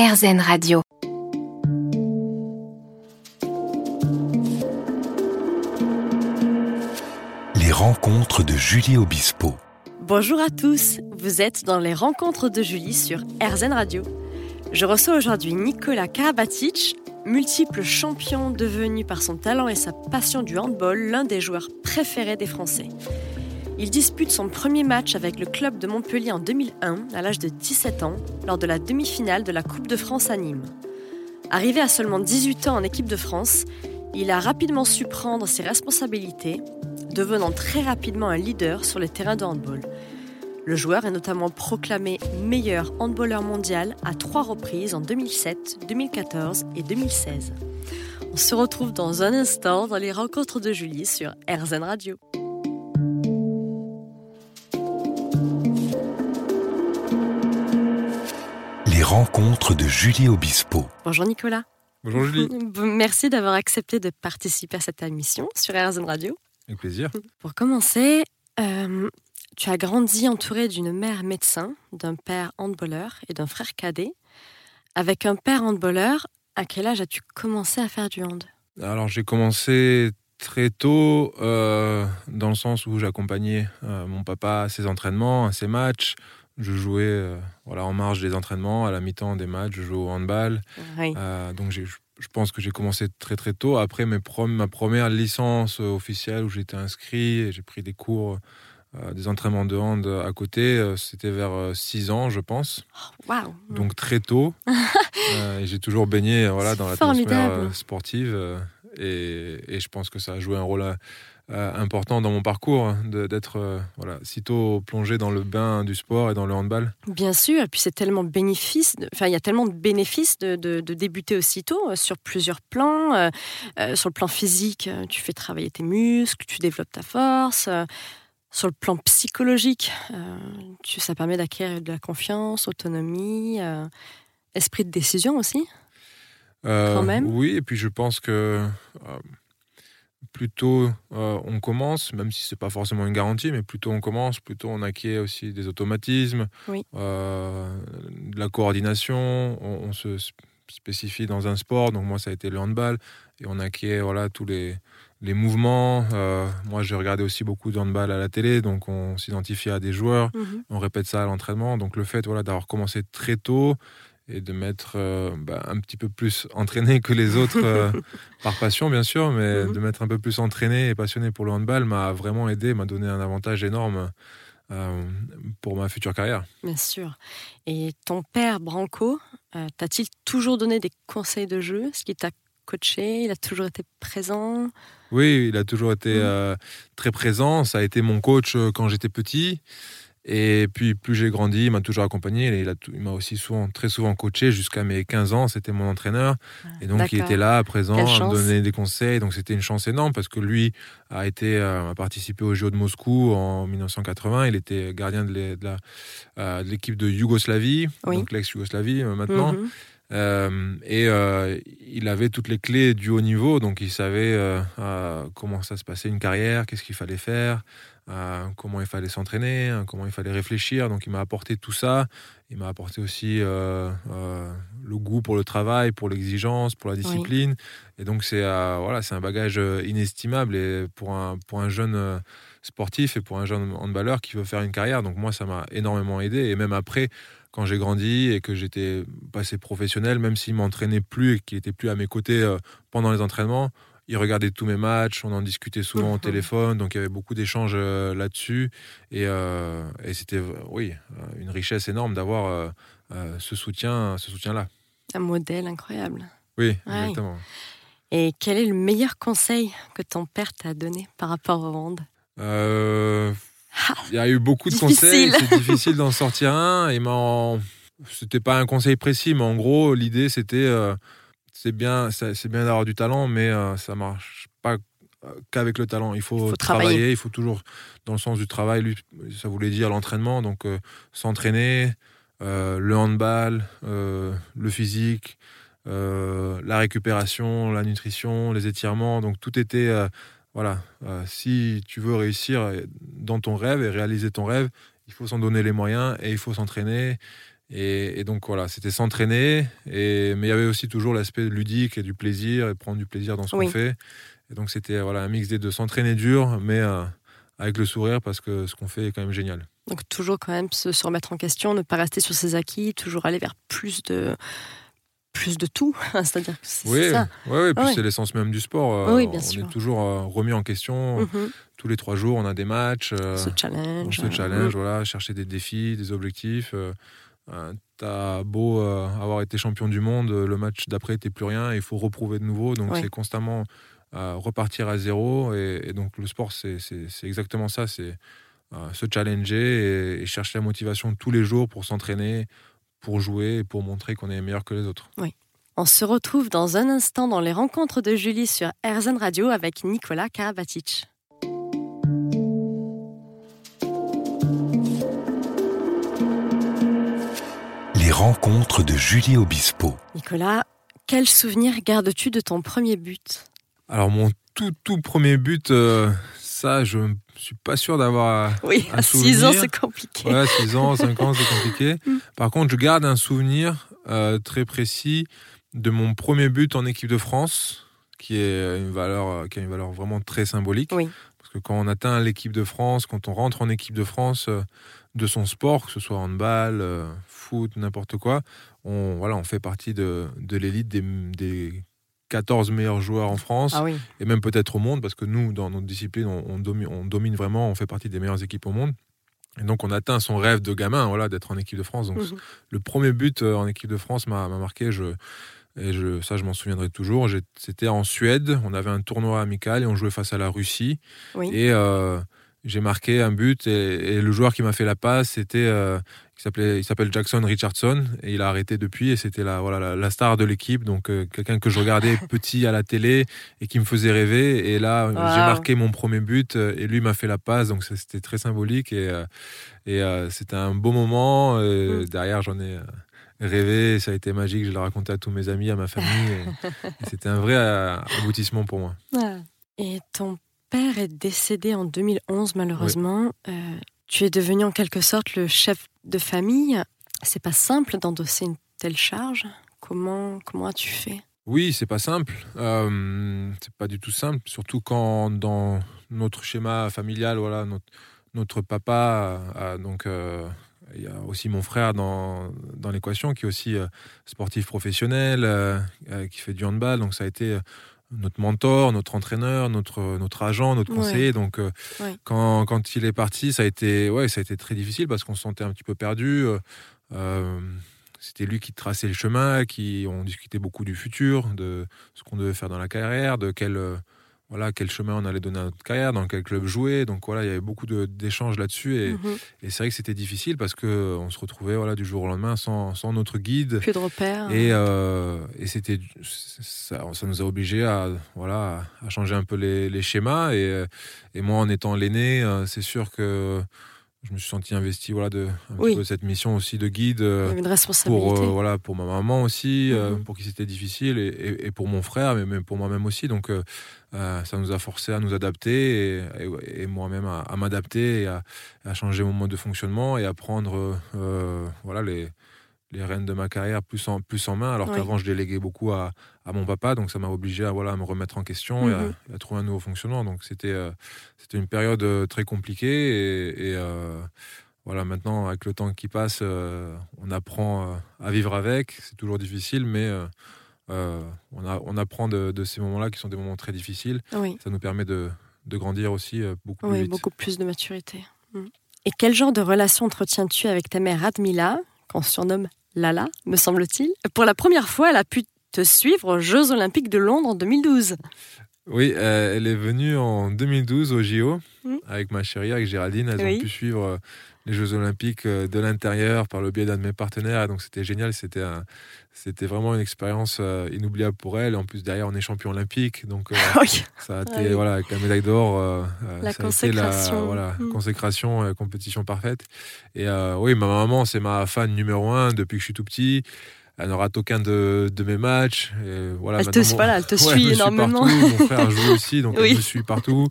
RZN Radio. Les rencontres de Julie Obispo. Bonjour à tous, vous êtes dans les rencontres de Julie sur RZN Radio. Je reçois aujourd'hui Nicolas Karabatic, multiple champion devenu par son talent et sa passion du handball l'un des joueurs préférés des Français. Il dispute son premier match avec le club de Montpellier en 2001 à l'âge de 17 ans lors de la demi-finale de la Coupe de France à Nîmes. Arrivé à seulement 18 ans en équipe de France, il a rapidement su prendre ses responsabilités, devenant très rapidement un leader sur les terrains de handball. Le joueur est notamment proclamé meilleur handballeur mondial à trois reprises en 2007, 2014 et 2016. On se retrouve dans un instant dans les rencontres de Julie sur RZN Radio. Rencontres de Julie Obispo. Bonjour Nicolas. Bonjour Julie. Merci d'avoir accepté de participer à cette émission sur RZN Radio. Avec plaisir. Pour commencer, euh, tu as grandi entouré d'une mère médecin, d'un père handballeur et d'un frère cadet. Avec un père handballeur, à quel âge as-tu commencé à faire du hand? Alors j'ai commencé très tôt, euh, dans le sens où j'accompagnais euh, mon papa à ses entraînements, à ses matchs. Je jouais euh, voilà, en marge des entraînements, à la mi-temps des matchs, je jouais au handball. Oui. Euh, donc je pense que j'ai commencé très très tôt. Après mes prom- ma première licence officielle où j'étais inscrit et j'ai pris des cours, euh, des entraînements de hand à côté, euh, c'était vers 6 ans je pense. Waouh donc très tôt. Euh, et j'ai toujours baigné euh, voilà, dans l'atmosphère euh, sportive. euh, et, et je pense que ça a joué un rôle euh, important dans mon parcours, hein, d'être euh, voilà, sitôt plongé dans le bain du sport et dans le handball. Bien sûr, et puis c'est tellement bénéfice, enfin il y a tellement de bénéfices de, de- de débuter aussitôt euh, sur plusieurs plans. Euh, euh, sur le plan physique, euh, tu fais travailler tes muscles, tu développes ta force. Euh, sur le plan psychologique, euh, tu, ça permet d'acquérir de la confiance, autonomie, euh, esprit de décision aussi. Euh, Quand même. Oui, et puis je pense que euh, plus tôt euh, on commence, même si c'est pas forcément une garantie, mais plus tôt on commence, plus tôt on acquiert aussi des automatismes, Oui. euh, de la coordination, on, on se sp- spécifie dans un sport, donc moi ça a été le handball, et on acquiert voilà, tous les, les mouvements. Euh, moi j'ai regardé aussi beaucoup de handball à la télé, donc on s'identifie à des joueurs on répète ça à l'entraînement. Donc le fait voilà, d'avoir commencé très tôt et de m'être euh, bah, un petit peu plus entraîné que les autres, euh, par passion bien sûr, mais Mhm. de m'être un peu plus entraîné et passionné pour le handball m'a vraiment aidé, m'a donné un avantage énorme euh, pour ma future carrière. Bien sûr. Et ton père, Branco, t'a-t-il toujours donné des conseils de jeu? Est-ce qu'il t'a coaché? Il a toujours été présent? Oui, il a toujours été Mhm. euh, très présent. Ça a été mon coach quand j'étais petit. Et puis, plus j'ai grandi, il m'a toujours accompagné. Il m'a aussi souvent, très souvent coaché jusqu'à mes 15 ans. C'était mon entraîneur. Et donc, il était là, présent, à me donner des conseils. Donc, c'était une chance énorme parce que lui a été euh, a participé au JO de Moscou en 1980. Il était gardien de euh, de l'équipe de Yougoslavie, Oui. donc l'ex-Yougoslavie euh, maintenant. Mhm. Euh, et euh, il avait toutes les clés du haut niveau, donc il savait euh, comment ça se passait une carrière, qu'est-ce qu'il fallait faire, euh, comment il fallait s'entraîner, hein, comment il fallait réfléchir. Donc il m'a apporté tout ça. Il m'a apporté aussi euh, euh, le goût pour le travail, pour l'exigence, pour la discipline. Et donc c'est voilà, c'est un bagage inestimable et pour un pour un jeune sportif et pour un jeune handballeur qui veut faire une carrière. Donc moi ça m'a énormément aidé et même après quand j'ai grandi et que j'étais passé professionnel, même s'il m'entraînait plus et qu'il était plus à mes côtés pendant les entraînements, il regardait tous mes matchs, on en discutait souvent au téléphone, donc il y avait beaucoup d'échanges euh, là-dessus. Et, euh, et c'était, euh, oui, une richesse énorme d'avoir ce soutien, ce soutien-là. Un modèle incroyable. Oui, Ouais. exactement. Et quel est le meilleur conseil que ton père t'a donné par rapport au hand Euh, Ah, Il y a eu beaucoup de Difficile. conseils, c'est difficile d'en sortir un. Et c'était pas un conseil précis, mais en gros, l'idée c'était euh, c'est bien, c'est bien d'avoir du talent, mais euh, ça marche pas euh, qu'avec le talent. Il faut, Il faut travailler. travailler. il faut toujours dans le sens du travail. Lui, ça voulait dire l'entraînement, donc euh, s'entraîner, euh, le handball, le physique, la récupération, la nutrition, les étirements. Donc tout était voilà, si tu veux réussir dans ton rêve et réaliser ton rêve, il faut s'en donner les moyens et il faut s'entraîner. Et, donc voilà, c'était s'entraîner, mais il y avait aussi toujours l'aspect ludique et du plaisir, et prendre du plaisir dans ce qu'on fait. Et donc c'était voilà, un mix des deux, s'entraîner dur, mais euh, avec le sourire, parce que ce qu'on fait est quand même génial. Donc toujours quand même se, remettre en question, ne pas rester sur ses acquis, toujours aller vers plus de plus de tout, c'est-à-dire que c'est oui, ça. Oui, oui, puis c'est l'essence même du sport. Euh, oui, bien on sûr. est toujours euh, remis en question. Mhm. Tous les trois jours, on a des matchs. ce challenge. ce challenge, voilà, chercher des défis, des objectifs. Euh, t'as beau euh, avoir été champion du monde, le match d'après n'était plus rien, il faut reprouver de nouveau. Donc c'est constamment euh, repartir à zéro. Et, donc le sport, c'est exactement ça. C'est se challenger et, chercher la motivation tous les jours pour s'entraîner, pour jouer et pour montrer qu'on est meilleur que les autres. Oui. On se retrouve dans un instant dans les rencontres de Julie sur RZN Radio avec Nicolas Karabatic. Rencontre de Julie Obispo. Nicolas, quel souvenir gardes-tu de ton premier but? Alors mon tout tout premier but, euh, ça je ne suis pas sûr d'avoir. Oui, à 6 ans c'est compliqué. Ouais, 6 ans, 5 ans c'est compliqué. Par contre, je garde un souvenir euh, très précis de mon premier but en équipe de France, qui est une valeur, qui a une valeur vraiment très symbolique. Oui. Parce que quand on atteint l'équipe de France, quand on rentre en équipe de France euh, de son sport, que ce soit handball, foot, n'importe quoi, on, voilà, on fait partie de, de l'élite des, des 14 meilleurs joueurs en France ah et même peut-être au monde parce que nous, dans notre discipline, on, domine, on, domine, vraiment, on fait partie des meilleures équipes au monde. Et donc on atteint son rêve de gamin, voilà, d'être en équipe de France. Donc mhm. le premier but euh, en équipe de France m'a marqué. Je, et je, ça, je m'en souviendrai toujours. C'était en Suède. On avait un tournoi amical et on jouait face à la Russie. Et euh, j'ai marqué un but et, le joueur qui m'a fait la passe, c'était euh, il s'appelle Jackson Richardson et il a arrêté depuis et c'était la voilà la, star de l'équipe donc euh, quelqu'un que je regardais petit à la télé et qui me faisait rêver et là j'ai marqué mon premier but euh, et lui m'a fait la passe donc c'était très symbolique et et c'était un beau moment mm. derrière j'en ai rêvé ça a été magique je l'ai raconté à tous mes amis à ma famille c'était un vrai aboutissement pour moi et ton père est décédé en 2011, malheureusement. Euh, tu es devenu en quelque sorte le chef de famille. C'est pas simple d'endosser une telle charge. Comment, comment as-tu fait? Oui, c'est pas simple. Euh, c'est pas du tout simple, surtout quand dans notre schéma familial, voilà, notre, notre papa a, donc. Euh, il y a aussi mon frère dans, dans l'équation qui est aussi euh, sportif professionnel, qui fait du handball. Donc ça a été notre mentor, notre entraîneur, notre, notre agent, notre conseiller. Donc, euh, quand, quand, il est parti, ça a été, ouais, ça a été très difficile parce qu'on se sentait un petit peu perdu. Euh, euh, c'était lui qui traçait le chemin, qui on discutait beaucoup du futur, de ce qu'on devait faire dans la carrière, de quel voilà, quel chemin on allait donner à notre carrière, dans quel club jouer. Donc voilà, il y avait beaucoup d'échanges là-dessus. Et, mhm. et c'est vrai que c'était difficile parce qu'on se retrouvait voilà, du jour au lendemain sans, sans notre guide. Plus de repères. Et, euh, et c'était, ça, ça, nous a obligés à, voilà, à changer un peu les, les schémas. Et, et moi, en étant l'aîné, euh, c'est sûr que je me suis senti investi voilà de cette mission aussi de guide euh, une responsabilité. pour voilà pour ma maman aussi mhm. pour qui c'était difficile et, et, pour mon frère mais même pour moi-même aussi donc euh, ça nous a forcé à nous adapter et, moi-même à, m'adapter et à, changer mon mode de fonctionnement et à prendre euh, voilà, les, les rênes de ma carrière plus en, plus en main, alors qu'avant je déléguais beaucoup à, à, mon papa, donc ça m'a obligé à, voilà, à me remettre en question et, à, mhm. trouver un nouveau fonctionnement. Donc c'était euh, c'était une période très compliquée et, voilà, maintenant avec le temps qui passe, on apprend à vivre avec. C'est toujours difficile, mais euh, on, a, on, apprend de, ces moments-là qui sont des moments très difficiles. Ça nous permet de, grandir aussi euh, beaucoup plus vite. beaucoup plus de maturité. Mm. Et quel genre de relation entretiens-tu avec ta mère Admila, qu'on surnomme Lala, me semble-t-il Pour la première fois, elle a pu te suivre aux Jeux Olympiques de Londres en 2012. Oui, euh, elle est venue en 2012 au JO mm. avec ma chérie, avec Géraldine. Elles ont pu suivre les Jeux Olympiques de l'intérieur par le biais d'un de mes partenaires. Donc c'était génial. C'était un, c'était vraiment une expérience euh, inoubliable pour elle. En plus, derrière, on est champion olympique. Donc, euh, ça a été, voilà, avec la médaille d'or, euh, la consécration. la voilà, mm. consécration, compétition parfaite. Et oui, ma maman, c'est ma fan numéro un depuis que je suis tout petit. Elle ne rate aucun de, de mes matchs. Et voilà, elle, te, mon- voilà, elle te Ouais, suit énormément. partout. Mon frère joue aussi, donc Oui. elle me suit partout.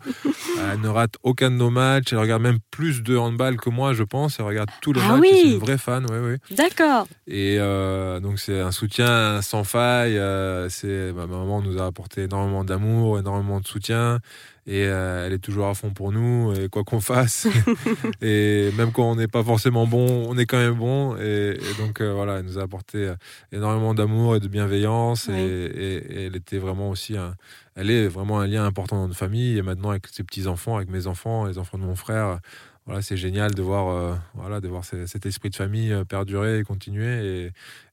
Elle ne rate aucun de nos matchs. Elle regarde même plus de handball que moi, je pense. Elle regarde tous les Ah matchs. et C'est oui. une vraie fan, ouais, ouais. D'accord. Et euh, donc c'est un soutien sans faille. euh, c'est ma maman nous a apporté énormément d'amour, énormément de soutien, et euh, elle est toujours à fond pour nous, et quoi qu'on fasse. et même quand on n'est pas forcément bon, on est quand même bon. Et, et donc euh, voilà, elle nous a apporté euh, énormément d'amour et de bienveillance, et- et elle était vraiment aussi, un- elle est vraiment un lien important dans notre famille. Et maintenant avec ses petits enfants, avec mes enfants, les enfants de mon frère. Voilà, c'est génial de voir, euh, voilà, de voir ce- cet esprit de famille euh, perdurer et continuer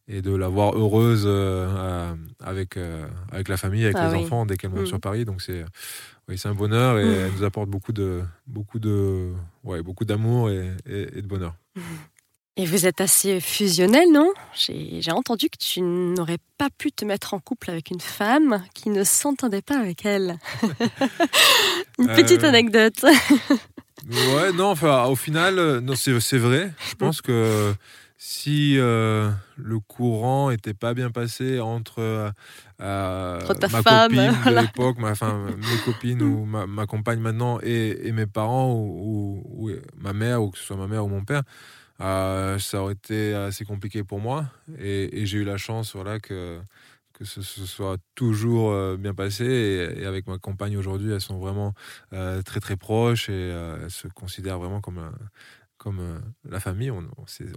et, et de la voir heureuse euh, avec, euh, avec la famille, avec Ah les oui. enfants dès qu'elle monte Mhm. sur Paris. Donc c'est oui, c'est un bonheur et Mhm. elle nous apporte beaucoup de beaucoup de ouais, beaucoup d'amour et, et- et de bonheur. Et vous êtes assez fusionnel, non? J'ai entendu que tu n'aurais pas pu te mettre en couple avec une femme qui ne s'entendait pas avec elle. une petite anecdote. Ouais, non, enfin, au final, euh, non, c'est c'est vrai. Je pense que si euh, le courant était pas bien passé entre euh, euh, Entre ta ma femme, copine de voilà. l'époque, ma, enfin, mes copines ou ma, ma compagne maintenant et, et mes parents ou, ou- ou ma mère ou que ce soit ma mère ou mon père, euh, ça aurait été assez compliqué pour moi. Et, et j'ai eu la chance, voilà, que que ce, ce soit toujours euh, bien passé et, et avec ma compagne aujourd'hui elles sont vraiment euh, très très proches et euh, elles se considèrent vraiment comme un- comme euh, la famille on,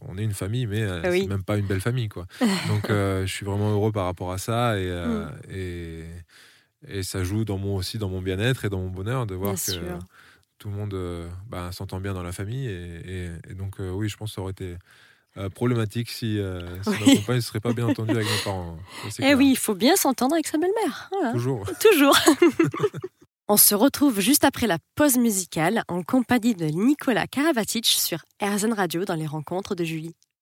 on, est une famille mais euh, Ah oui. c'est même pas une belle famille quoi donc euh, je suis vraiment heureux par rapport à ça et Mm. et, et ça joue dans mon aussi dans mon bien-être et dans mon bonheur de voir Bien que sûr. tout le monde bah, s'entend bien dans la famille et, et- donc oui je pense que ça aurait été euh, problématique si, euh, si ma Oui. compagne ne serait pas bien entendue avec mes parents. C'est Eh clair. oui, il faut bien s'entendre avec sa belle-mère. Voilà. Toujours. Toujours. On se retrouve juste après la pause musicale en compagnie de Nicolas Karabatic sur RZN Radio dans les rencontres de Julie.